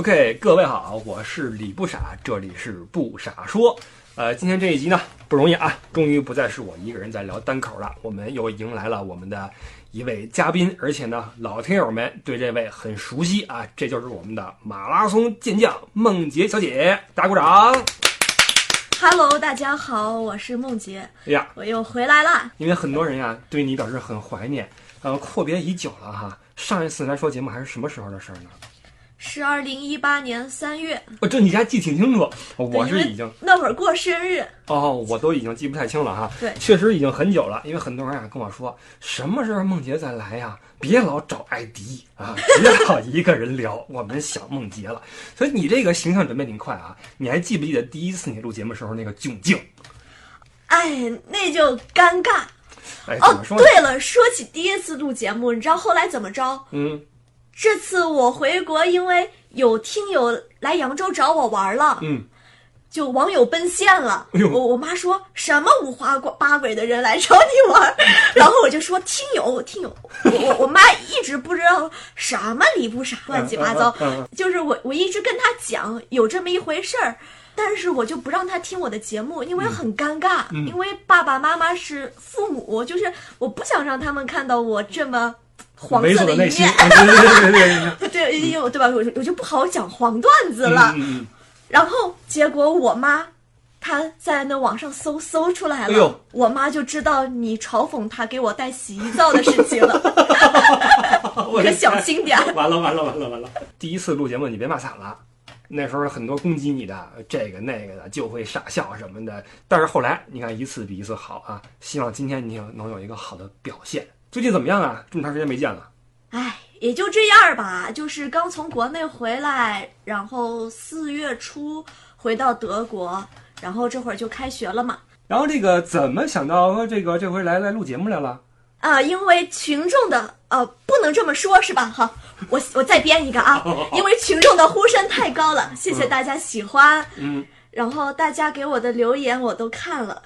OK，各位好，我是李不傻，这里是不傻说。呃，今天这一集呢不容易啊，终于不再是我一个人在聊单口了，我们又迎来了我们的一位嘉宾，而且呢，老听友们对这位很熟悉啊，这就是我们的马拉松健将梦洁小姐，大家鼓掌。Hello，大家好，我是梦洁，哎呀，我又回来啦。因为很多人呀对你表示很怀念，呃，阔别已久了哈。上一次来说节目还是什么时候的事儿呢？是二零一八年三月，哦，这你还记挺清楚，我是已经那会儿过生日，哦，我都已经记不太清了哈。对确实已经很久了，因为很多人啊跟我说，什么时候梦洁再来呀？别老找艾迪啊，别老一个人聊，我们想梦洁了。所以你这个形象准备挺快啊。你还记不记得第一次你录节目时候那个窘境？哎，那就尴尬。哎，怎哦么，说呢？对了，说起第一次录节目，你知道后来怎么着？嗯这次我回国，因为有听友来扬州找我玩了，嗯，就网友奔现了。哎我我妈说什么五花八鬼的人来找你玩，然后我就说听友听友，我我我妈一直不知道什么离不啥乱七八糟，就是我我一直跟她讲有这么一回事儿。但是我就不让她听我的节目，因为很尴尬，嗯。因为爸爸妈妈是父母，就是我不想让他们看到我这么黄猥色的一面。对对对对对对。因为对吧？我就我就不好讲黄段子了。然后结果我妈她在那网上搜搜出来了，哎我妈就知道你嘲讽她给我带洗衣皂的事情了，嗯，我的可小天心点儿。完了完了完了完了！第一次录节目你别骂惨了，那时候很多攻击你的这个那个的就会傻笑什么的，但是后来你看一次比一次好啊！希望今天你有能有一个好的表现。最近怎么样啊？这么长时间没见了，哎，也就这样吧，就是刚从国内回来，然后四月初回到德国，然后这会儿就开学了嘛。然后这个怎么想到这个这回来来录节目来了？啊、因为群众的呃，不能这么说，是吧？好，我我再编一个啊，因为群众的呼声太高了，谢谢大家喜欢。嗯，然后大家给我的留言我都看了，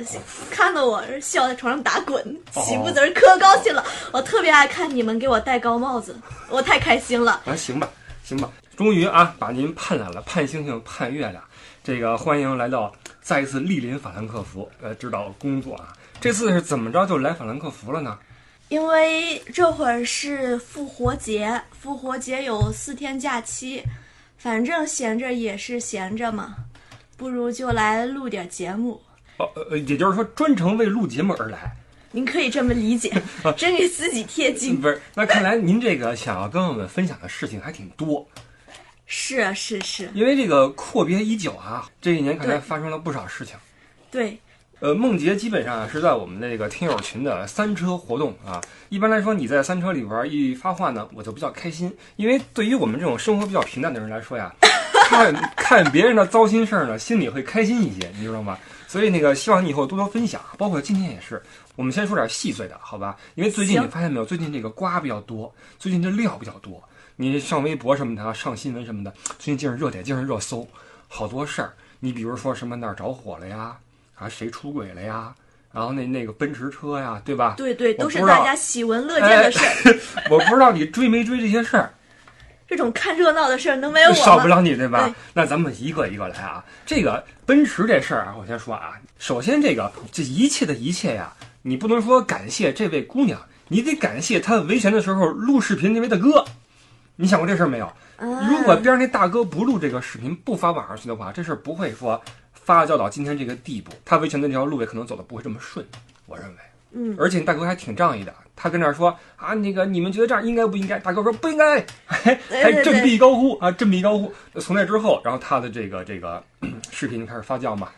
看得我笑在床上打滚，喜不得可高兴了。我特别爱看你们给我戴高帽子，我太开心了。啊，行吧，行吧，终于啊把您盼来了，盼星星盼月亮。这个欢迎来到再一次莅临法兰克福，呃，指导工作啊。这次是怎么着就来法兰克福了呢？因为这会儿是复活节，复活节有四天假期，反正闲着也是闲着嘛，不如就来录点节目。哦，呃，也就是说专程为录节目而来。您可以这么理解，真给自己贴金。不是，那看来您这个想要跟我们分享的事情还挺多，是啊，是是，因为这个阔别已久啊，这一年看来发生了不少事情。对，呃，梦洁基本上啊是在我们那个听友群的三车活动啊。一般来说，你在三车里边一发话呢，我就比较开心，因为对于我们这种生活比较平淡的人来说呀，看 看别人的糟心事儿呢，心里会开心一些，你知道吗？所以那个希望你以后多多分享，包括今天也是。我们先说点细碎的，好吧？因为最近你发现没有，最近这个瓜比较多，最近这料比较多。你上微博什么的啊，上新闻什么的，最近竟是热点，竟是热搜，好多事儿。你比如说什么那儿着火了呀，啊谁出轨了呀，然后那那个奔驰车呀，对吧？对对，都是大家喜闻乐见的事儿。我不知道你追没追这些事儿，这种看热闹的事儿能没有我少不？了你对吧？对那咱们一个一个来啊。这个奔驰这事儿啊，我先说啊，首先这个这一切的一切呀，你不能说感谢这位姑娘，你得感谢她维权的时候录视频那位大哥。你想过这事儿没有？啊如果边上那大哥不录这个视频，不发网上去的话，这事儿不会说发酵到今天这个地步。他维权的这条路也可能走的不会这么顺，我认为。嗯，而且大哥还挺仗义的，他跟那儿说啊，那个你们觉得这样应该不应该？大哥说不应该，还振臂高呼啊，振臂高呼。从那之后，然后他的这个这个视频就开始发酵嘛。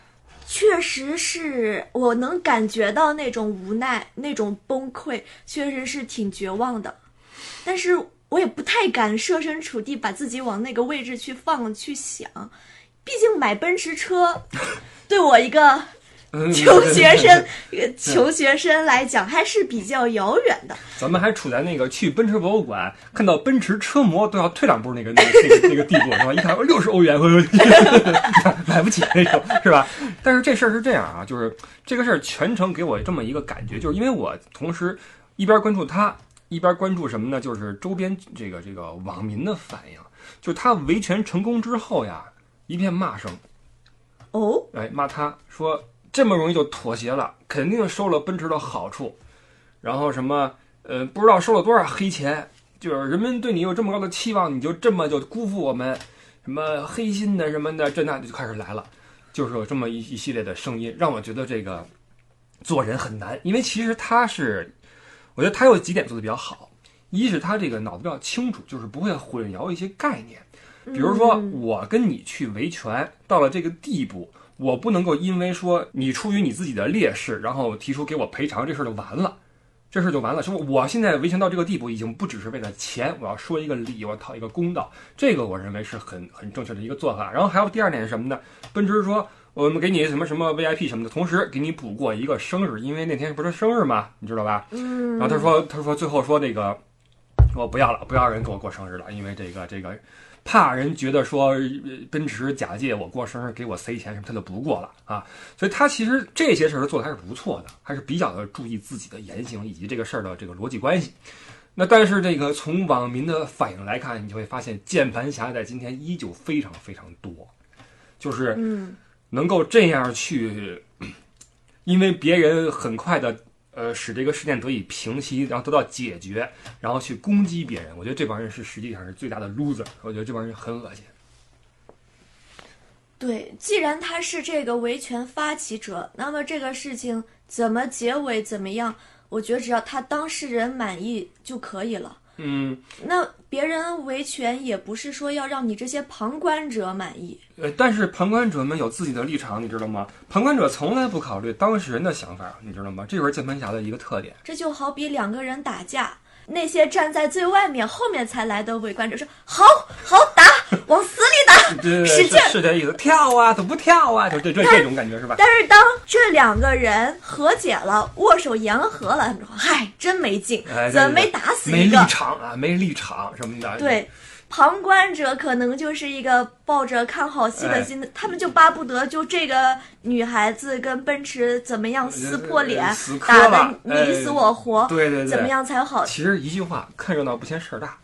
确实是我能感觉到那种无奈、那种崩溃，确实是挺绝望的。但是我也不太敢设身处地把自己往那个位置去放去想，毕竟买奔驰车，对我一个嗯穷学生、一个穷学生来讲还是比较遥远的。咱们还处在那个去奔驰博物馆看到奔驰车模都要退两步那个那个那个那个地步是吧？一看六十欧元，买不起那种是吧？但是这事儿是这样啊，就是这个事儿全程给我这么一个感觉，就是因为我同时一边关注他，一边关注什么呢？就是周边这个这个网民的反应。就是他维权成功之后呀，一片骂声，哦，哎，骂他说这么容易就妥协了，肯定收了奔驰的好处，然后什么呃，不知道收了多少黑钱，就是人们对你有这么高的期望，你就这么就辜负我们，什么黑心的什么的，这那就开始来了，就是有这么一一系列的声音，让我觉得这个做人很难，因为其实他是，我觉得他有几点做的比较好，一是他这个脑子比较清楚，就是不会混淆一些概念。比如说，我跟你去维权到了这个地步，我不能够因为说你出于你自己的劣势，然后提出给我赔偿，这事儿就完了，这事儿就完了。说我现在维权到这个地步，已经不只是为了钱，我要说一个理，我要讨一个公道，这个我认为是很很正确的一个做法。然后还有第二点是什么呢？奔驰说我们给你什么什么 VIP 什么的，同时给你补过一个生日，因为那天不是生日嘛，你知道吧？嗯，然后他说他说最后说那个我不要了，不要人给我过生日了，因为这个这个。怕人觉得说呃奔驰假借我过生日给我塞钱什么，他就不过了啊。所以他其实这些事儿做的还是不错的，还是比较的注意自己的言行以及这个事儿的这个逻辑关系。那但是这个从网民的反应来看，你就会发现键盘侠在今天依旧非常非常多，就是嗯，能够这样去，因为别人很快的呃使这个事件得以平息，然后得到解决，然后去攻击别人。我觉得这帮人是实际上是最大的 loser。我觉得这帮人很恶心。对，既然他是这个维权发起者，那么这个事情怎么结尾怎么样，我觉得只要他当事人满意就可以了。嗯，那别人维权也不是说要让你这些旁观者满意，呃，但是旁观者们有自己的立场，你知道吗？旁观者从来不考虑当事人的想法，你知道吗？这就是键盘侠的一个特点。这就好比两个人打架，那些站在最外面后面才来的围观者说：“好好打，往死里打。”使劲是是这意思，跳啊，怎么不跳啊？就这这这种感觉是吧？但是当这两个人和解了，握手言和了，他们说：“嗨，真没劲，哎，怎么没打死一个没立场啊，没立场什么的。？”对，旁观者可能就是一个抱着看好戏的心，他们就巴不得就这个女孩子跟奔驰怎么样撕破脸呃，打了得你死我活，对对对，怎么？样才好？其实一句话，看热闹不嫌事儿大。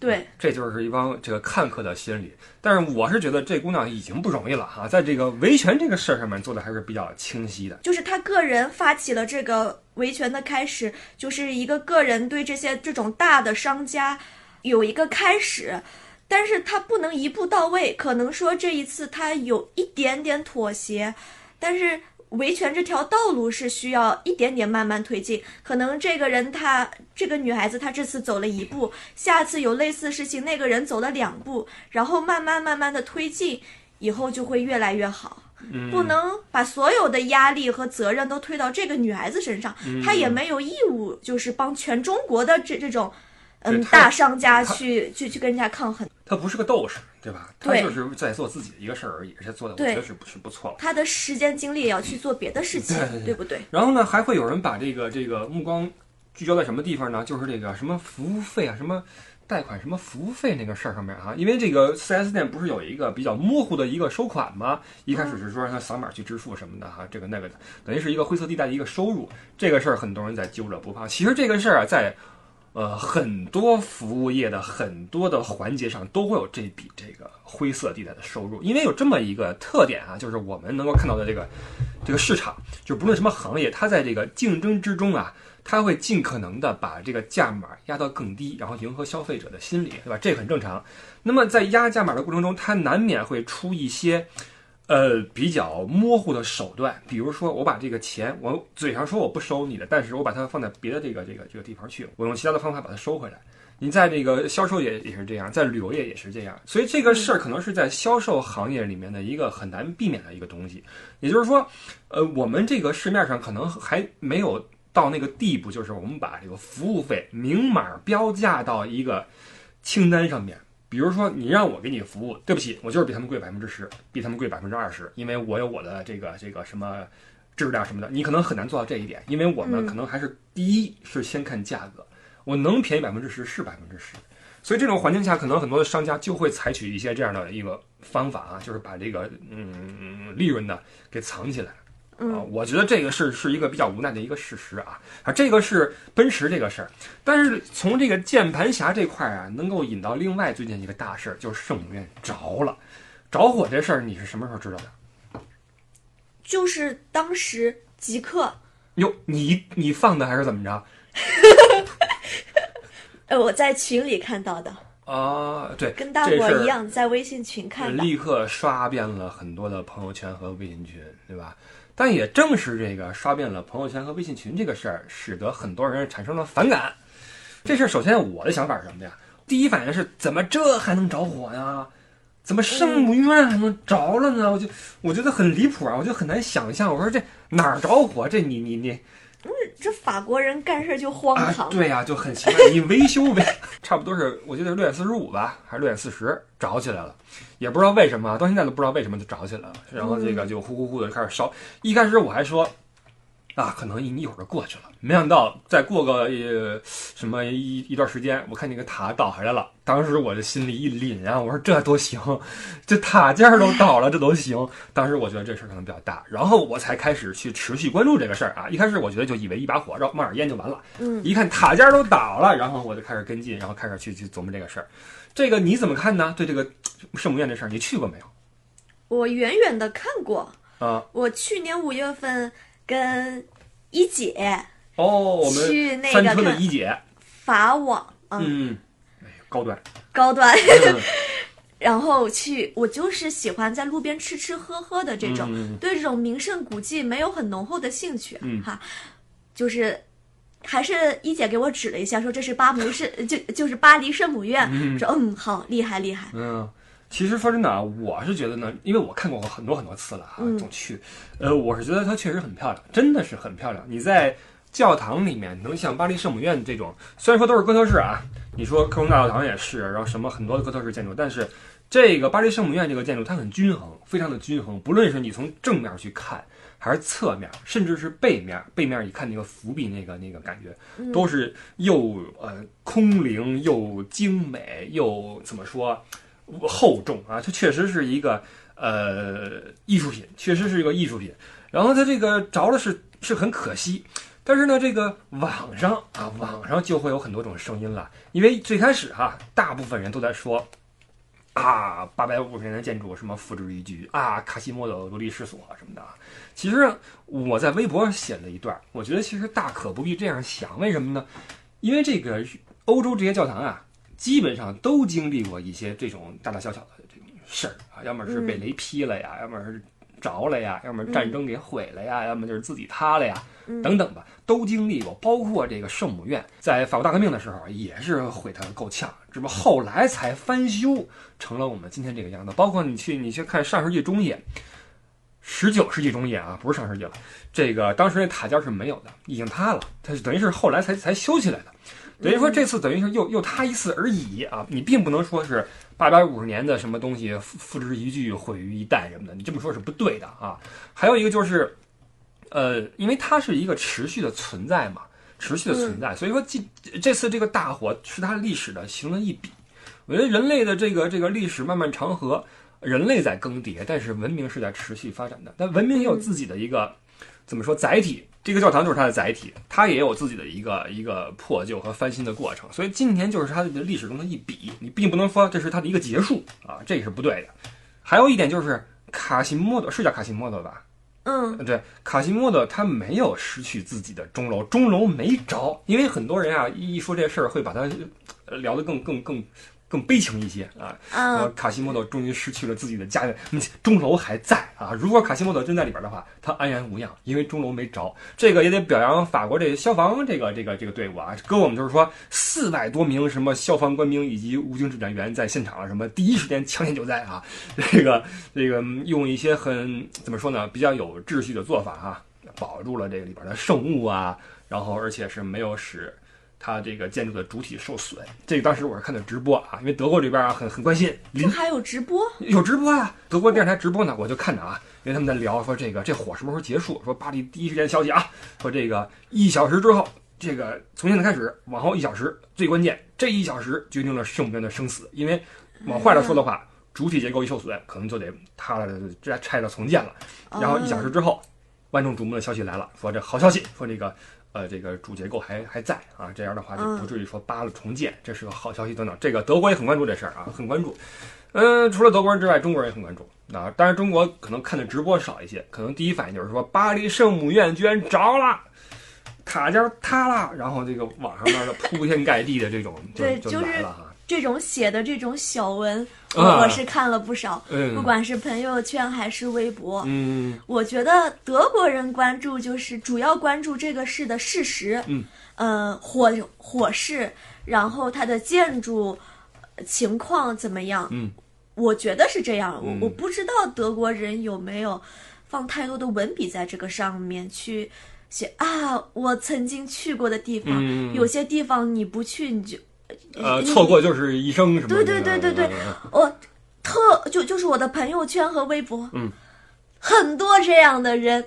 对，这就是一帮这个看客的心理。但是我是觉得这姑娘已经不容易了哈，在这个维权这个事儿上面做的还是比较清晰的。就是她个人发起了这个维权的开始，就是一个个人对这些这种大的商家有一个开始，但是她不能一步到位，可能说这一次她有一点点妥协，但是。维权这条道路是需要一点点慢慢推进，可能这个人他这个女孩子她这次走了一步，下次有类似事情，那个人走了两步，然后慢慢慢慢的推进，以后就会越来越好。嗯，不能把所有的压力和责任都推到这个女孩子身上，嗯她也没有义务就是帮全中国的这这种，嗯，大商家去去去跟人家抗衡。她不是个斗士，对吧？他就是在做自己的一个事儿而已，而且做的我觉得是不是不错了。他的时间精力也要去做别的事情，对不对？然后呢，还会有人把这个这个目光聚焦在什么地方呢？就是这个什么服务费啊，什么贷款什么服务费那个事儿上面啊。因为这个 4S 店不是有一个比较模糊的一个收款吗？一开始是说让他扫码去支付什么的哈，这个那个的，等于是一个灰色地带的一个收入。这个事儿很多人在揪着不放。其实这个事儿啊，在呃很多服务业的很多的环节上都会有这笔这个灰色地带的收入，因为有这么一个特点啊，就是我们能够看到的这个这个市场，就不论什么行业，它在这个竞争之中啊，它会尽可能的把这个价码压到更低，然后迎合消费者的心理，对吧？这很正常。那么在压价码的过程中，它难免会出一些。呃，比较模糊的手段，比如说我把这个钱，我嘴上说我不收你的，但是我把它放在别的这个这个这个地方去，我用其他的方法把它收回来。你在这个销售业也是这样，在旅游业也是这样，所以这个事儿可能是在销售行业里面的一个很难避免的一个东西。也就是说，呃，我们这个市面上可能还没有到那个地步，就是我们把这个服务费明码标价到一个清单上面。比如说，你让我给你服务，对不起，我就是比他们贵百分之十，比他们贵百分之二十，因为我有我的这个这个什么质量什么的，你可能很难做到这一点，因为我们嗯可能还是第一是先看价格，我能便宜百分之十是百分之十，所以这种环境下，可能很多的商家就会采取一些这样的一个方法啊，就是把这个嗯利润呢给藏起来。啊，我觉得这个是是一个比较无奈的一个事实啊啊，这个是奔驰这个事儿，但是从这个键盘侠这块儿啊，能够引到另外最近一个大事儿，就是圣母院着了，着火这事儿你是什么时候知道的？就是当时即刻，哟，你你放的还是怎么着？呃，我在群里看到的，啊，对，跟大伙儿伙一样在微信群看的。立刻刷遍了很多的朋友圈和微信群，对吧？但也正是这个刷遍了朋友圈和微信群这个事儿，使得很多人产生了反感。这事儿首先我的想法是什么呀？第一反应是怎么这还能着火呀？怎么圣母院还能着了呢？我就我觉得很离谱啊，我就很难想象。我说这哪儿着火？这你你你这法国人干事就荒啊，唐。对呀、就很奇怪。你维修呗，差不多是我记得是六点四十五吧，还是六点四十着起来了，也不知道为什么，到现在都不知道为什么就着起来了。然后这个就呼呼呼的开始烧。一开始我还说。啊，可能一一会儿就过去了，没想到再过个呃什么一一段时间，我看那个塔倒下来了，当时我的心里一凛啊，我说这都行，这塔尖儿都倒了，这都行。当时我觉得这事儿可能比较大，然后我才开始去持续关注这个事儿啊。一开始我觉得就以为一把火，绕冒点烟就完了，嗯，一看塔尖儿都倒了，然后我就开始跟进，然后开始去去琢磨这个事儿。这个你怎么看呢？对这个圣母院这事儿，你去过没有？我远远的看过，啊，我去年五月份跟一姐哦，我们去那三车的个看一姐，法网，嗯，高端，高端，嗯。然后去，我就是喜欢在路边吃吃喝喝的这种，嗯对这种名胜古迹没有很浓厚的兴趣，嗯。哈，就是。还是一姐给我指了一下，说这是巴黎圣，就就是巴黎圣母院。说嗯，好，厉害厉害。嗯，其实说真的啊，我是觉得呢，因为我看过很多很多次了啊，嗯总去，呃，我是觉得它确实很漂亮，真的是很漂亮。你在教堂里面能像巴黎圣母院这种，虽然说都是哥特式啊，你说科隆大教堂也是，然后什么很多的哥特式建筑，但是这个巴黎圣母院这个建筑它很均衡，非常的均衡，不论是你从正面去看。还是侧面，甚至是背面，背面一看那个伏笔，那个那个感觉，都是又呃空灵又精美又怎么说厚重啊？它确实是一个呃艺术品，确实是一个艺术品。然后它这个着了是是很可惜，但是呢，这个网上啊，网上就会有很多种声音了，因为最开始哈、大部分人都在说。啊，八百五十年的建筑什么付之一炬啊，卡西莫多罗历史所什么的。其实我在微博上写了一段，我觉得其实大可不必这样想，为什么呢？因为这个欧洲这些教堂啊，基本上都经历过一些这种大大小小的这种事儿啊，要么是被雷劈了呀，要么是着了呀，要么战争给毁了呀，要么就是自己塌了呀，等等吧，都经历过。包括这个圣母院，在法国大革命的时候也是毁得够呛，只不过后来才翻修成了我们今天这个样子。包括你去你去看上世纪中叶。十九世纪中叶啊，不是上世纪了。这个当时那塔尖是没有的，已经塌了，它是等于是后来才才修起来的。等于说这次等于是又又塌一次而已啊！你并不能说是八百五十年的什么东西付付之一炬毁于一旦什么的，你这么说是不对的啊。还有一个就是，呃，因为它是一个持续的存在嘛，持续的存在，所以说这这次这个大火是它历史的形成一笔。我觉得人类的这个这个历史漫漫长河，人类在更迭，但是文明是在持续发展的。但文明也有自己的一个怎么说载体，这个教堂就是它的载体，它也有自己的一个一个破旧和翻新的过程。所以今天就是它的历史中的一笔，你并不能说这是它的一个结束啊，这是不对的。还有一点就是卡西莫多是叫卡西莫多吧？嗯对，卡西莫多他没有失去自己的钟楼，钟楼没着，因为很多人啊一一说这事儿会把它呃聊得更更更更悲情一些啊。呃，嗯，卡西莫多终于失去了自己的家园，嗯钟楼还在啊。如果卡西莫多真在里边的话，他安然无恙，因为钟楼没着。这个也得表扬法国这消防这个这个这个队伍啊。搁我们就是说，四百多名什么消防官兵以及武警指战员在现场，什么第一时间抢险救灾啊。这个这个嗯用一些很怎么说呢，比较有秩序的做法啊，保住了这个里边的圣物啊，然后而且是没有使。它这个建筑的主体受损，这个当时我是看的直播啊，因为德国这边啊很很关心，这还有直播？有直播呀，德国电视台直播呢，我就看着啊，因为他们在聊说这个这火什么时候结束？说巴黎第一时间消息啊，说这个一小时之后，这个从现在开始往后一小时最关键，这一小时决定了圣母院的生死，因为往坏了说的话，主体结构一受损，可能就得塌了，这拆了重建了，然后一小时之后。万众瞩目的消息来了，说这好消息，说这个呃这个主结构还还在啊，这样的话就不至于说扒了重建，这是个好消息等等。这个德国也很关注这事儿啊，很关注。嗯，除了德国人之外，中国人也很关注啊。当然，中国可能看的直播少一些，可能第一反应就是说巴黎圣母院居然着了，塔尖塌了，然后这个网上面的铺天盖地的这种就对就就是来了哈。这种写的这种小文，我是看了不少，嗯不管是朋友圈还是微博。嗯我觉得德国人关注就是主要关注这个事的事实，嗯，呃，火火势，然后它的建筑呃情况怎么样？嗯，我觉得是这样。嗯我我不知道德国人有没有放太多的文笔在这个上面去写啊，我曾经去过的地方，嗯有些地方你不去你就呃，错过就是一生什么的。对对对对对嗯我特就就是我的朋友圈和微博，嗯，很多这样的人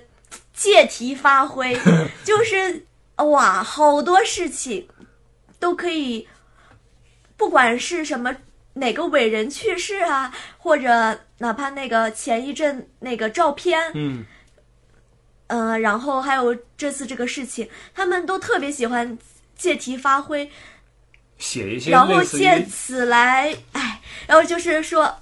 借题发挥，就是哇，好多事情都可以，不管是什么哪个伟人去世啊，或者哪怕那个前一阵那个照片，嗯呃，然后还有这次这个事情，他们都特别喜欢借题发挥，写一些然后借此来，哎，然后就是说，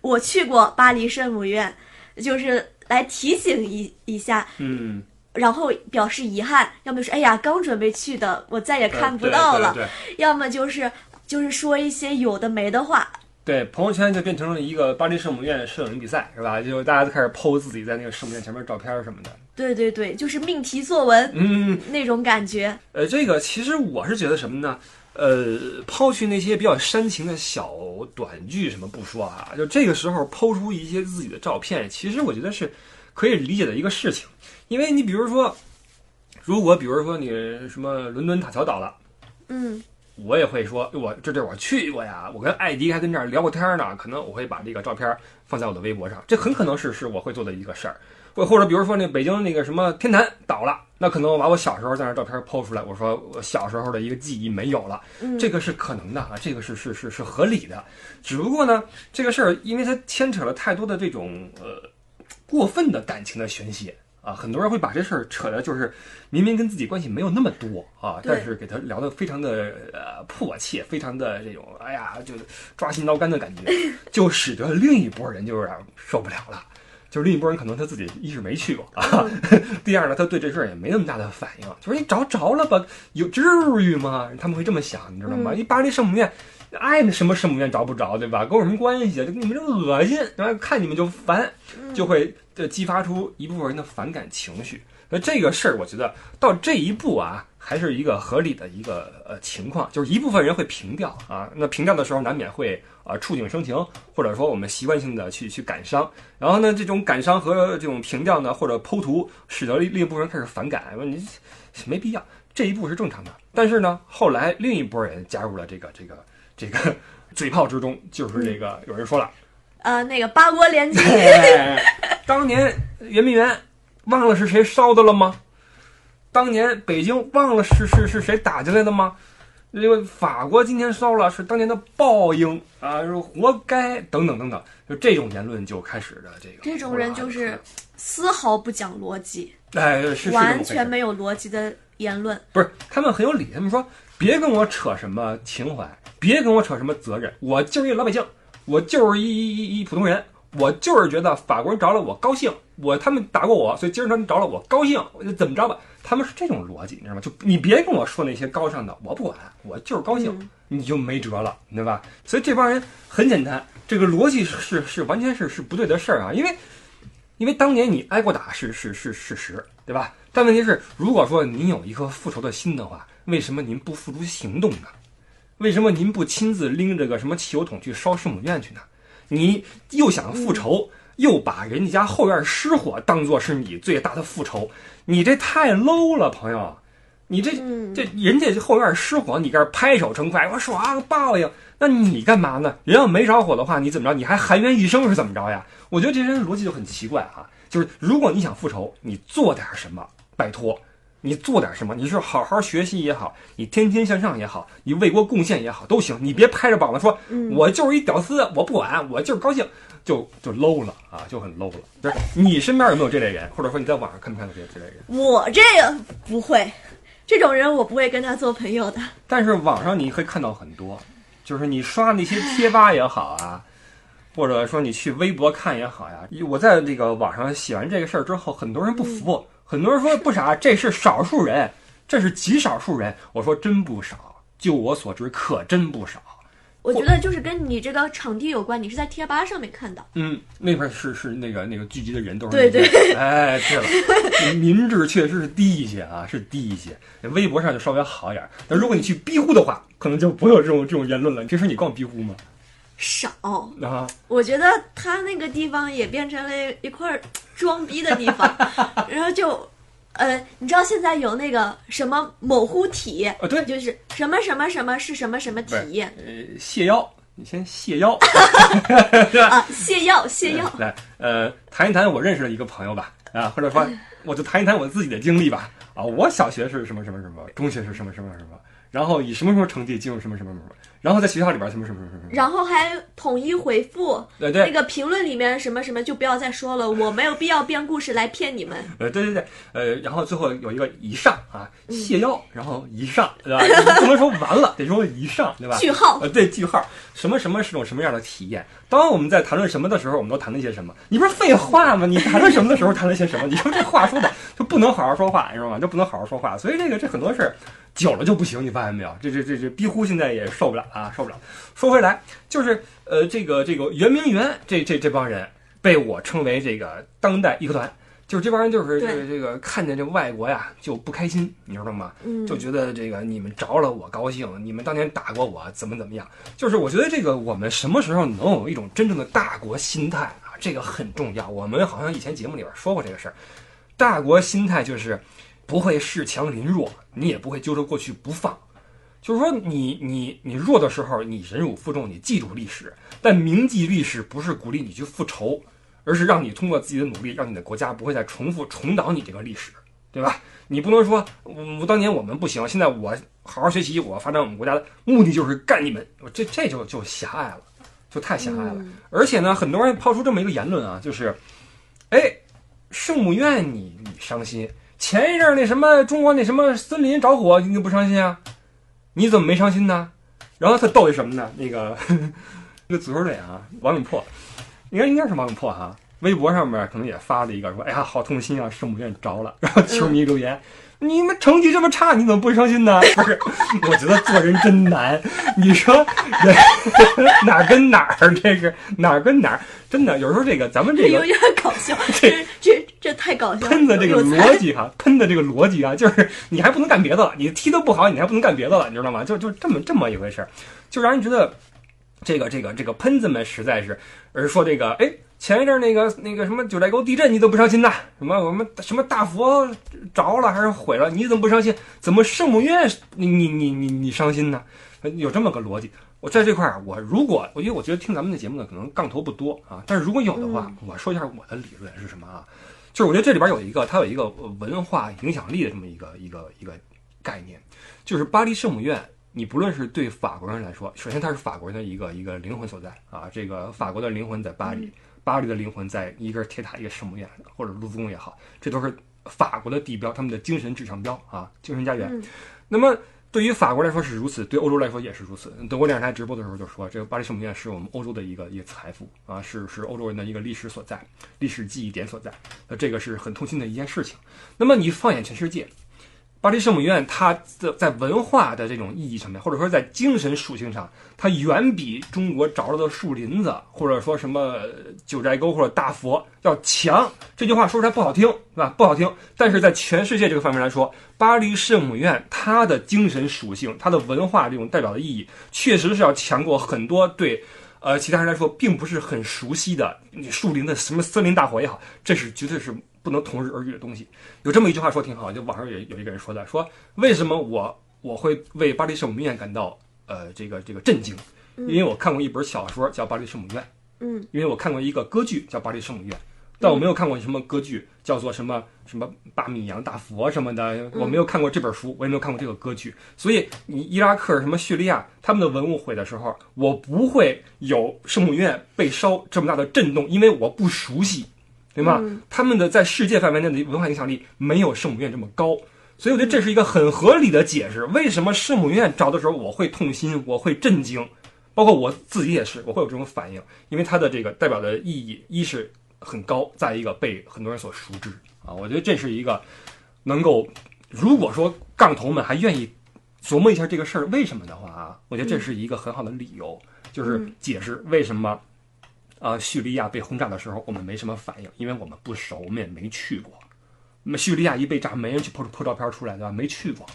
我去过巴黎圣母院，就是来提醒一一下，嗯然后表示遗憾，要么就是哎呀，刚准备去的，我再也看不到了，要么就是就是说一些有的没的话，对，朋友圈就变成了一个巴黎圣母院摄影比赛，是吧？就大家都开始 PO 自己在那个圣母院前面照片什么的。对对对，就是命题作文、嗯，那种感觉，呃，这个其实我是觉得什么呢？呃，抛去那些比较煽情的小短剧什么不说啊，就这个时候抛出一些自己的照片，其实我觉得是可以理解的一个事情。因为你比如说，如果比如说你什么伦敦塔桥倒了。嗯我也会说，我这地儿我去过呀，我跟艾迪还跟这儿聊过天儿呢，可能我会把这个照片放在我的微博上，这很可能是是我会做的一个事儿，或或者比如说那北京那个什么天坛倒了，那可能我把我小时候在那照片抛出来，我说我小时候的一个记忆没有了，嗯，这个是可能的啊，这个是是是是合理的，只不过呢，这个事儿因为它牵扯了太多的这种呃过分的感情的宣泄。啊，很多人会把这事儿扯的，就是明明跟自己关系没有那么多啊，但是给他聊得非常的呃迫切，非常的这种哎呀，就抓心挠肝的感觉，就使得另一拨人就有点受不了了。就是另一拨人可能他自己一是没去过啊，第二呢，他对这事儿也没那么大的反应，就是你找着了吧，有至于吗？他们会这么想，你知道吗？嗯一巴黎圣母院，爱那什么圣母院找不着，对吧？跟我什么关系啊？就你们这恶心，然后看你们就烦，就会呃激发出一部分人的反感情绪。那这个事儿，我觉得到这一步啊，还是一个合理的一个呃情况，就是一部分人会平调啊，那平调的时候难免会呃触景生情，或者说我们习惯性的去去感伤，然后呢，这种感伤和这种平调呢，或者剖图，使得另另一部分人开始反感，说你没必要，这一步是正常的。但是呢，后来另一波人加入了这个这个这个嘴炮之中，就是这个有人说了。呃，那个八国联军，哎，当年圆明园忘了是谁烧的了吗？当年北京忘了是是是谁打进来的吗？因为法国今天烧了，是当年的报应啊，是活该等等等等，就这种言论就开始的这个这种人就是丝毫不讲逻辑，哎，是是完全没有逻辑的言论。不是，他们很有理。他们说，别跟我扯什么情怀，别跟我扯什么责任，我就是一老百姓，我就是一一一一普通人，我就是觉得法国人着了我高兴，我他们打过我，所以今儿他们着了我高兴，我就怎么着吧。他们是这种逻辑，你知道吗？就你别跟我说那些高尚的，我不管，我就是高兴，嗯你就没辙了，对吧？所以这帮人很简单，这个逻辑是是是完全是是不对的事儿啊，因为因为当年你挨过打是是是事实，对吧？但问题是，如果说您有一颗复仇的心的话，为什么您不付诸行动呢？为什么您不亲自拎着个什么汽油桶去烧圣母院去呢？你又想复仇，又把人家家后院失火当做是你最大的复仇，你这太 low 了，朋友。你这嗯这人家后院失火，你这儿拍手称快，我爽报应。那你干嘛呢？人要没着火的话，你怎么着？你还含冤一生是怎么着呀？我觉得这人逻辑就很奇怪啊、就是如果你想复仇，你做点什么，拜托，你做点什么，你是好好学习也好，你天天向上也好，你为国贡献也好都行，你别拍着膀子说，我就是一屌丝，我不管，我就是高兴，就就 low 了啊，就很 low 了。就是你身边有没有这类人，或者说你在网上看没看到这这类人？我这个不会，这种人我不会跟他做朋友的。但是网上你可以看到很多，就是你刷那些贴吧也好啊，或者说你去微博看也好呀，我在那个网上写完这个事儿之后，很多人不服，很多人说不傻，这是少数人，这是极少数人。我说真不少，就我所知，可真不少。我觉得就是跟你这个场地有关，你是在贴吧上面看到。嗯，那边是是那个那个聚集的人都是对对哎，对了，民智确实是低一些啊，是低一些。微博上就稍微好一点，但如果你去逼呼的话，可能就不会有这种这种言论了。平时你逛逼呼吗？少，啊，我觉得他那个地方也变成了一块儿装逼的地方，然后就，呃，你知道现在有那个什么某乎体，啊对。就是什么什么什么是什么什么体？呃，卸腰，你先卸腰。啊，泻药泻药，来，呃，谈一谈我认识的一个朋友吧，啊，或者说我就谈一谈我自己的经历吧，啊，我小学是什么什么什么，中学是什么什么什么，然后以什么什么成绩进入什么什么什么，然后在学校里边什么什么什么什么，然后还统一回复对对那个评论里面什么什么就不要再说了，我没有必要编故事来骗你们。呃，对对对，呃，然后最后有一个以上啊，谢邀，然后以上，对吧？不能说完了，得说以上，对吧？句号呃，对，句号，什么什么是种什么样的体验？当我们在谈论什么的时候，我们都谈了一些什么？你不是废话吗？你谈论什么的时候谈论些什么？你说这话说的就不能好好说话，你知道吗？就不能好好说话，所以这个这很多事儿久了就不行，你发现没有？这这这这逼呼现在也受不了啊，受不了。说回来，就是呃，这个这个圆明园这这这帮人被我称为这个当代义和团。就是这帮人，就是这个这个看见这外国呀就不开心，你知道吗？嗯就觉得这个你们着了我高兴，你们当年打过我，怎么怎么样？就是我觉得这个我们什么时候能有一种真正的大国心态啊？这个很重要。我们好像以前节目里边说过这个事儿，大国心态就是不会恃强凌弱，你也不会揪着过去不放。就是说你，你你弱的时候，你忍辱负重，你记住历史，但铭记历史不是鼓励你去复仇，而是让你通过自己的努力，让你的国家不会再重复重蹈你这个历史，对吧？你不能说，我当年我们不行，现在我好好学习，我发展我们国家的目的就是干你们，这这就就狭隘了，就太狭隘了。嗯而且呢，很多人抛出这么一个言论啊，就是，哎，圣母院你你伤心，前一阵那什么中国那什么森林着火，你不伤心啊？你怎么没伤心呢？然后他逗一什么呢？那个那个足球队啊，王永珀，应该应该是王永珀哈、微博上面可能也发了一个说，哎呀，好痛心啊，圣母院着了。然后球迷留言。你们成绩这么差，你怎么不伤心呢？不是，我觉得做人真难。你说人 哪儿跟哪儿，这是哪儿跟哪儿？真的，有时候这个咱们这个 有点搞笑，这这这太搞笑。喷的这个逻辑哈，喷的这个逻辑啊，就是你还不能干别的了，你踢得不好，你还不能干别的了，你知道吗？就就这么这么一回事儿，就让人觉得这个这个这个喷子们实在是，而说这个哎，前一阵那个那个什么九寨沟地震你都不伤心呐？什么我们什么大佛着了还是毁了，你怎么不伤心？怎么圣母院你你你你你伤心呢？有这么个逻辑。我在这块儿，我如果因为我觉得听咱们的节目呢，可能杠头不多啊，但是如果有的话，我说一下我的理论是什么啊？就是我觉得这里边有一个，它有一个文化影响力的这么一个一个一个概念，就是巴黎圣母院。你不论是对法国人来说，首先它是法国人的一个一个灵魂所在啊，这个法国的灵魂在巴黎，巴黎的灵魂在一根铁塔一个圣母院或者卢浮宫也好，这都是法国的地标，他们的精神指向标啊，精神家园。嗯那么对于法国来说是如此，对欧洲来说也是如此。德国电视台直播的时候就说，这个巴黎圣母院是我们欧洲的一个一个财富啊，是是欧洲人的一个历史所在，历史记忆点所在。那这个是很痛心的一件事情。那么你放眼全世界，巴黎圣母院它的在文化的这种意义上面，或者说在精神属性上，它远比中国着了的树林子，或者说什么九寨沟或者大佛要强。这句话说出来不好听，是吧？不好听。但是在全世界这个范围来说，巴黎圣母院它的精神属性、它的文化这种代表的意义，确实是要强过很多对。呃，其他人来说并不是很熟悉的树林的什么森林大火也好，这是绝对是不能同日而语的东西。有这么一句话说挺好，就网上有有一个人说的，说为什么我我会为巴黎圣母院感到呃这个这个震惊？因为我看过一本小说叫《巴黎圣母院》，嗯因为我看过一个歌剧叫《巴黎圣母院》，但我没有看过什么歌剧，叫做什么什么巴米扬大佛什么的，我没有看过这本书，我也没有看过这个歌剧。所以你伊拉克什么叙利亚他们的文物毁的时候，我不会有圣母院被烧这么大的震动，因为我不熟悉，对吗？他们的在世界范围内的文化影响力没有圣母院这么高。所以我觉得这是一个很合理的解释，为什么圣母院找的时候我会痛心，我会震惊，包括我自己也是，我会有这种反应，因为它的这个代表的意义，一是很高，再一个被很多人所熟知啊。我觉得这是一个能够，如果说杠头们还愿意琢磨一下这个事儿为什么的话啊，我觉得这是一个很好的理由，就是解释为什么啊叙利亚被轰炸的时候我们没什么反应，因为我们不熟，我们也没去过。那么叙利亚一被炸，没人去拍拍照片出来，对吧？没去过，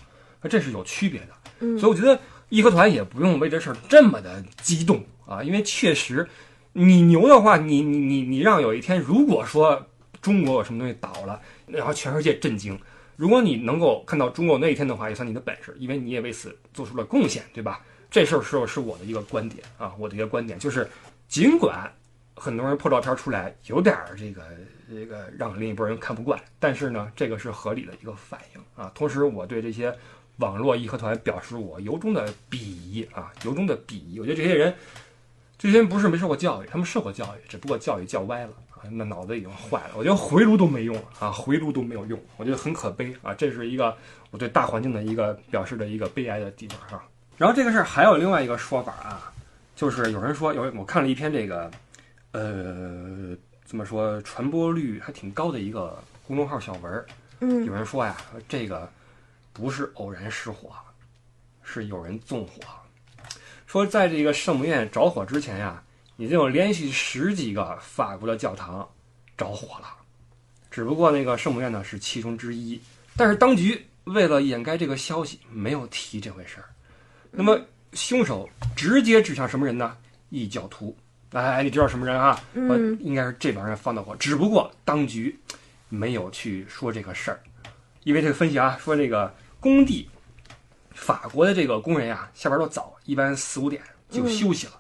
那这是有区别的。嗯所以我觉得义和团也不用为这事儿这么的激动啊，因为确实，你牛的话，你你你你让有一天，如果说中国有什么东西倒了，然后全世界震惊，如果你能够看到中国那一天的话，也算你的本事，因为你也为此做出了贡献，对吧？这事儿是是我的一个观点啊，我的一个观点就是，尽管很多人破照片出来有点儿这个这个让另一拨人看不惯，但是呢，这个是合理的一个反应啊。同时，我对这些网络义和团表示我由衷的鄙夷啊，由衷的鄙夷。我觉得这些人，这些人不是没受过教育，他们受过教育，只不过教育教歪了啊，那脑子已经坏了。我觉得回炉都没用啊，回炉都没有用，我觉得很可悲啊。这是一个我对大环境的一个表示的一个悲哀的地方哈、然后这个事儿还有另外一个说法啊，就是有人说有我看了一篇这个，呃，怎么说传播率还挺高的一个公众号小文儿，嗯有人说呀，这个不是偶然失火，是有人纵火。说在这个圣母院着火之前呀，已经有连续十几个法国的教堂着火了，只不过那个圣母院呢是其中之一。但是当局为了掩盖这个消息，没有提这回事儿。那么凶手直接指向什么人呢？异教徒。哎，你知道什么人啊？我嗯应该是这帮人放的火，只不过当局没有去说这个事儿，因为这个分析啊，说这个工地，法国的这个工人呀、下班都早，一般四五点就休息了。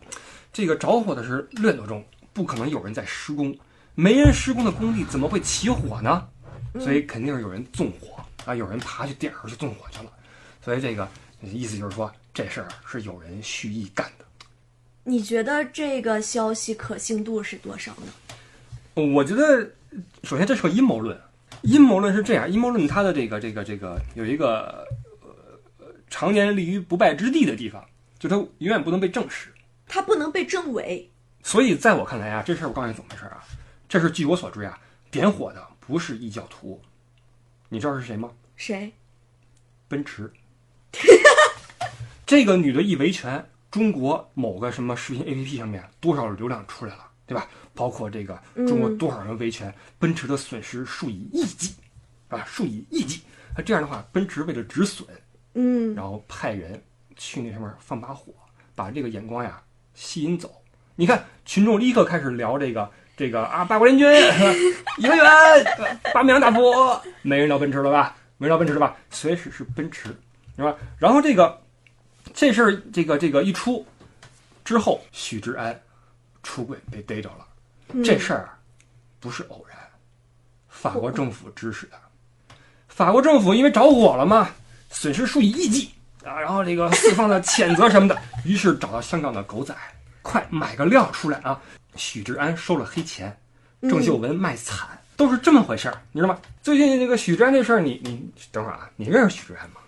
这个着火的是六点多钟，不可能有人在施工，没人施工的工地怎么会起火呢？所以肯定是有人纵火啊，有人爬去点上去纵火去了。所以这个意思就是说，这事儿是有人蓄意干的。你觉得这个消息可信度是多少呢？我觉得，首先这是个阴谋论。阴谋论是这样，阴谋论它的这个这个这个有一个呃常年立于不败之地的地方，就它永远不能被证实。它不能被证伪。所以在我看来啊，这事儿我告诉你怎么回事啊，这是据我所知啊，点火的不是异教徒，你知道是谁吗？谁？奔驰。这个女的一维权，中国某个什么视频 APP 上面多少流量出来了，对吧？包括这个中国多少人维权，奔驰的损失数以亿计，啊，数以亿计。那这样的话，奔驰为了止损，嗯然后派人去那上面放把火，把这个眼光呀吸引走。你看，群众立刻开始聊这个这个啊，八国联军，颐和园，巴米扬大佛，没人聊奔驰了吧？没人聊奔驰了吧？随时是奔驰，是吧？然后这个这事儿，这个这个一出之后，许志安出轨被逮着了，这事儿不是偶然，法国政府指使的。法国政府因为着火了嘛，损失数以亿计啊，然后这个四方的谴责什么的，于是找到香港的狗仔，快买个料出来啊！许志安收了黑钱，郑秀文卖惨，都是这么回事儿，你知道吗？最近这个许志安这事儿，你你等会儿啊，你认识许志安吗？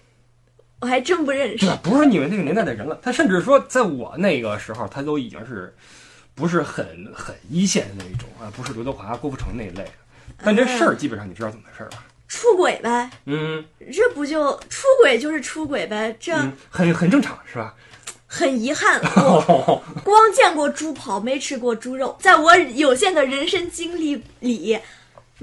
我还真不认识对。不是你们那个年代的人了，他甚至说，在我那个时候，他都已经是不是很很一线的那一种啊，不是刘德华、郭富城那一类的。但这事儿基本上你知道怎么回事儿吧？出轨呗，嗯这不就出轨就是出轨呗，这嗯，很很正常是吧？很遗憾，我光见过猪跑，没吃过猪肉。在我有限的人生经历里，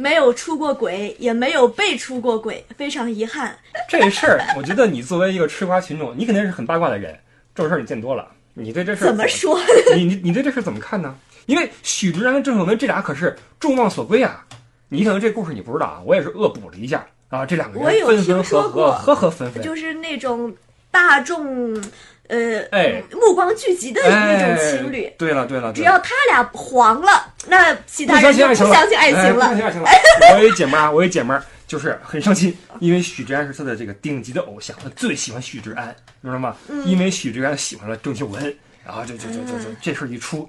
没有出过轨，也没有被出过轨，非常遗憾。这事儿，我觉得你作为一个吃瓜群众，你肯定是很八卦的人，这种事儿你见多了，你对这事儿怎么说？你你你对这事儿怎么看呢？因为许志安跟郑秀文这俩可是众望所归啊！你可能这故事你不知道啊，我也是恶补了一下啊，这两个人分分合合，合合分分。就是那种大众呃，哎目光聚集的那种情侣。哎对了对了，只要他俩黄了，那其他人就不相信爱情了，相信爱情哎不相了。信爱情了。我有一姐们儿啊，我有一姐们儿就是很伤心，因为许志安是他的这个顶级的偶像，他最喜欢许志安，你知道吗？嗯因为许志安喜欢了郑秀文，然后就就就就就这事儿一出。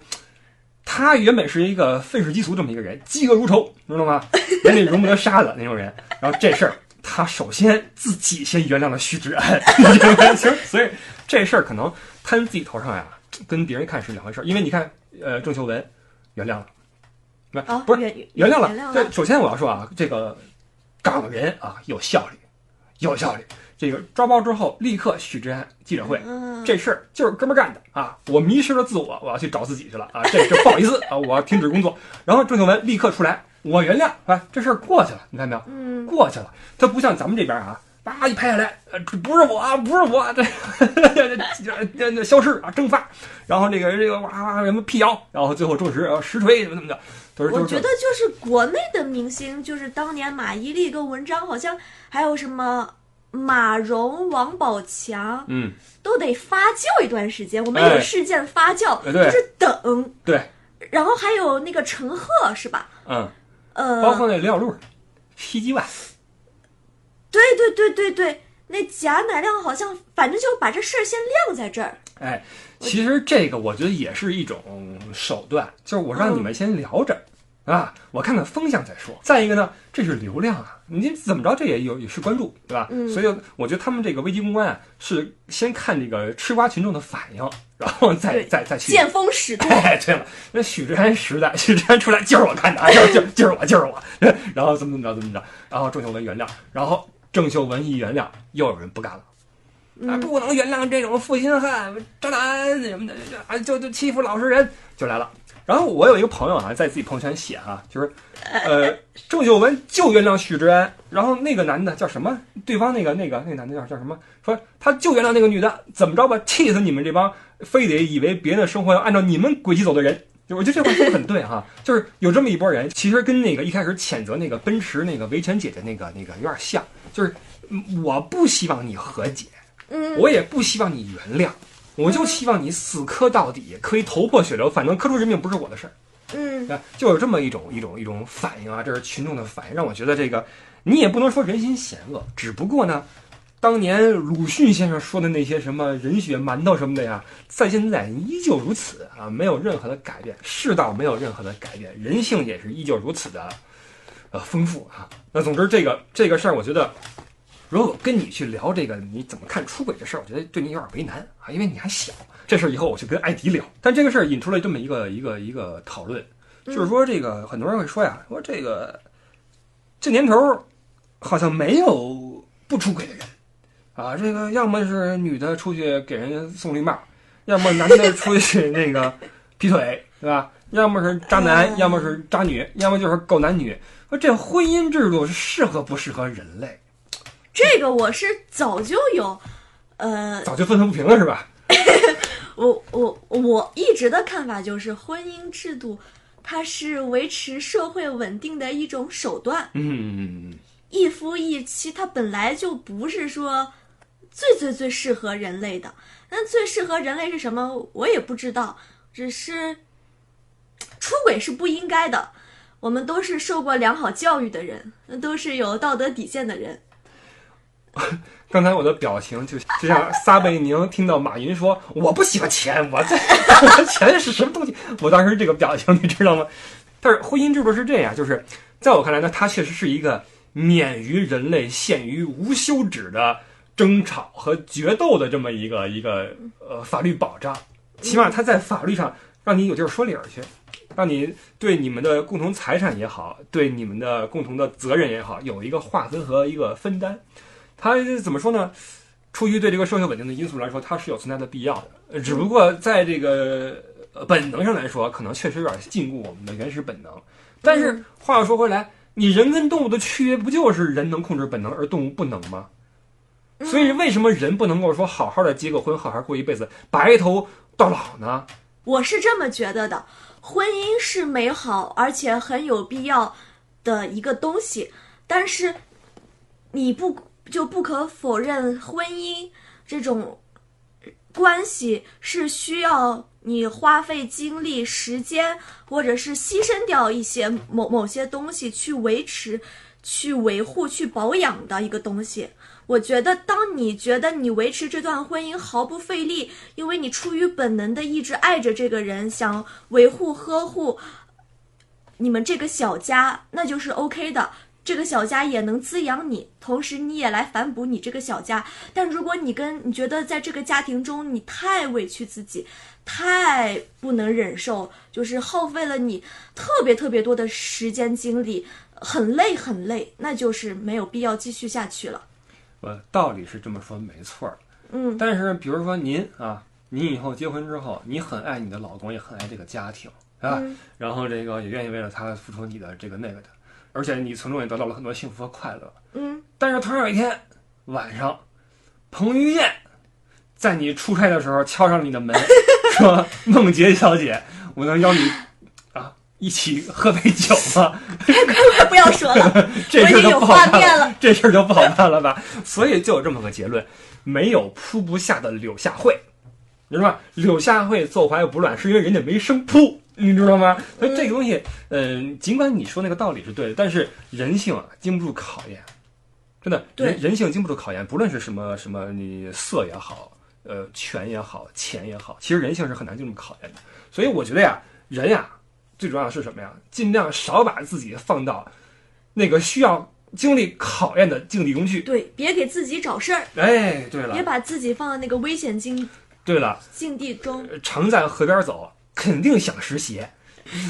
他原本是一个愤世嫉俗这么一个人，嫉恶如仇，知道吗？眼里容不得沙子那种人。然后这事儿，他首先自己先原谅了许志安，你知道吗？其 实所以这事儿可能摊自己头上呀，跟别人看是两回事儿。因为你看，呃，郑秀文原谅了，那哦，不是原原谅了。原谅了。这首先我要说啊，这个港人啊有效率，有效率。这个抓包之后，立刻许志安记者会，嗯，这事儿就是哥们儿干的啊！我迷失了自我，我要去找自己去了啊！这这不好意思啊，我要停止工作。然后郑秀文立刻出来，我原谅啊，这事儿过去了，你看没有？嗯，过去了。他不像咱们这边啊，叭一拍下来，呃，不是我啊，不是我，这这 这这这消失啊，蒸发。然后那个这个哇哇什么辟谣，然后最后证实呃实锤怎么怎么的，都是我觉得就是国内的明星，就是当年马伊琍跟文章，好像还有什么马蓉、王宝强，嗯，都得发酵一段时间。我们哎有事件发酵，哎就是等。对，然后还有那个陈赫是吧？嗯，呃，包括那刘小璐、西鸡万，对对对对对，那贾乃亮好像，反正就把这事儿先晾在这儿。哎，其实这个我觉得也是一种手段，就是我让你们先聊着。啊，我看看风向再说。再一个呢，这是流量啊，你怎么着这也有也是关注，对吧？嗯所以我觉得他们这个危机公关啊，是先看这个吃瓜群众的反应，然后再再再去。见风使舵。哎，对了，那许志安时代，许志安出来就是我看的，啊，就是就是就是我就是我，然后怎么怎么着怎么着，然后郑秀文原谅，然后郑秀文一原谅，又有人不干了。啊，嗯不能原谅这种负心汉、渣男什么的，啊，就就欺负老实人，就来了。然后我有一个朋友啊，在自己朋友圈写啊，就是，呃，郑秀文就原谅许志安，然后那个男的叫什么？对方那个那个那个男的叫叫什么？说他就原谅那个女的，怎么着吧？气死你们这帮非得以为别人的生活要按照你们轨迹走的人。就我觉得这话说的很对哈，就是有这么一波人，其实跟那个一开始谴责那个奔驰那个维权姐姐那个那个有点像，就是嗯我不希望你和解，嗯，我也不希望你原谅，我就希望你死磕到底，可以头破血流，反正磕出人命不是我的事儿。嗯，啊，就有这么一种一种一种反应啊，这是群众的反应，让我觉得这个你也不能说人心险恶，只不过呢，当年鲁迅先生说的那些什么人血馒头什么的呀，在现在依旧如此啊，没有任何的改变，世道没有任何的改变，人性也是依旧如此的呃丰富啊。那总之这个这个事儿，我觉得。如果跟你去聊这个你怎么看出轨这事儿，我觉得对你有点为难啊，因为你还小。这事儿以后我去跟艾迪聊，但这个事儿引出了这么一个一个一个讨论，就是说这个很多人会说呀，说这个这年头儿好像没有不出轨的人啊，这个要么是女的出去给人送绿帽，要么男的出去 那个劈腿，对吧？要么是渣男，嗯要么是渣女，要么就是狗男女。说这婚姻制度是适合不适合人类？这个我是早就有，呃，早就愤愤不平了是吧？我我我一直的看法就是，婚姻制度它是维持社会稳定的一种手段。嗯，一夫一妻，它本来就不是说最最最适合人类的。那最适合人类是什么？我也不知道，只是出轨是不应该的。我们都是受过良好教育的人，都是有道德底线的人。刚才我的表情就就像撒贝宁听到马云说我不喜欢钱，我这 钱是什么东西？我当时这个表情你知道吗？但是婚姻制度是这样，就是在我看来呢，它确实是一个免于人类陷于无休止的争吵和决斗的这么一个一个呃法律保障，起码它在法律上让你有地儿说理儿去。让你对你们的共同财产也好，对你们的共同的责任也好，有一个划分和一个分担。它怎么说呢？出于对这个社会稳定的因素来说，它是有存在的必要的。只不过在这个本能上来说，可能确实有点禁锢我们的原始本能。但是话又说回来，你人跟动物的区别不就是人能控制本能，而动物不能吗？所以为什么人不能够说好好的结个婚，好好过一辈子，白头到老呢？我是这么觉得的，婚姻是美好而且很有必要的一个东西，但是你不就不可否认，婚姻这种关系是需要你花费精力、时间，或者是牺牲掉一些某某些东西去维持、去维护、去保养的一个东西。我觉得，当你觉得你维持这段婚姻毫不费力，因为你出于本能的一直爱着这个人，想维护、呵护你们这个小家，那就是 OK 的。这个小家也能滋养你，同时你也来反哺你这个小家。但如果你跟你觉得在这个家庭中你太委屈自己，太不能忍受，就是耗费了你特别特别多的时间精力，很累很累，那就是没有必要继续下去了。呃，道理是这么说没错儿，嗯但是比如说您啊，您以后结婚之后，你很爱你的老公，也很爱这个家庭，是吧？嗯然后这个也愿意为了他付出你的这个那个的，而且你从中也得到了很多幸福和快乐。嗯，但是突然有一天晚上，彭于晏在你出差的时候敲上你的门，说：“梦洁小姐，我能邀你啊一起喝杯酒吗快快不要说了，？” 这事儿就不好办了面了，这事儿就不好办了吧？所以就有这么个结论：没有铺不下的柳下惠，你知道吗？柳下惠坐怀不乱，是因为人家没生铺。你知道吗？所以这个东西，嗯、尽管你说那个道理是对的，但是人性啊，经不住考验。真的，对人人性经不住考验，不论是什么什么，你色也好，呃，权也好，钱也好，其实人性是很难经住考验的。所以我觉得呀，人呀，最重要的是什么呀？尽量少把自己放到那个需要经历考验的境地中去。对，别给自己找事儿，哎，对了，别把自己放到那个危险境对了，境地中。呃常在河边走，肯定想湿鞋。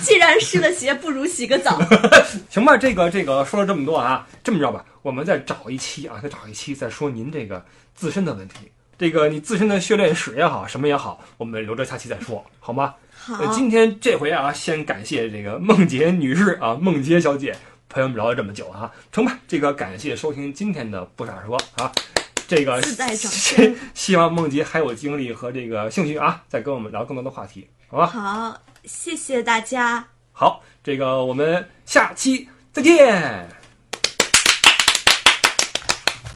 既然湿了鞋，不如洗个澡。行吧，这个这个说了这么多啊，这么着吧，我们再找一期啊，再找一期再说您这个自身的问题，这个你自身的训练史也好，什么也好，我们留着下期再说，好吗？今天这回啊，先感谢这个梦洁女士啊，梦洁小姐陪我们聊了这么久啊，成吧？这个感谢收听今天的不傻说啊，这个自带掌希声希望梦洁还有精力和这个兴趣啊，再跟我们聊更多的话题，好吧？好，谢谢大家。好，这个我们下期再见。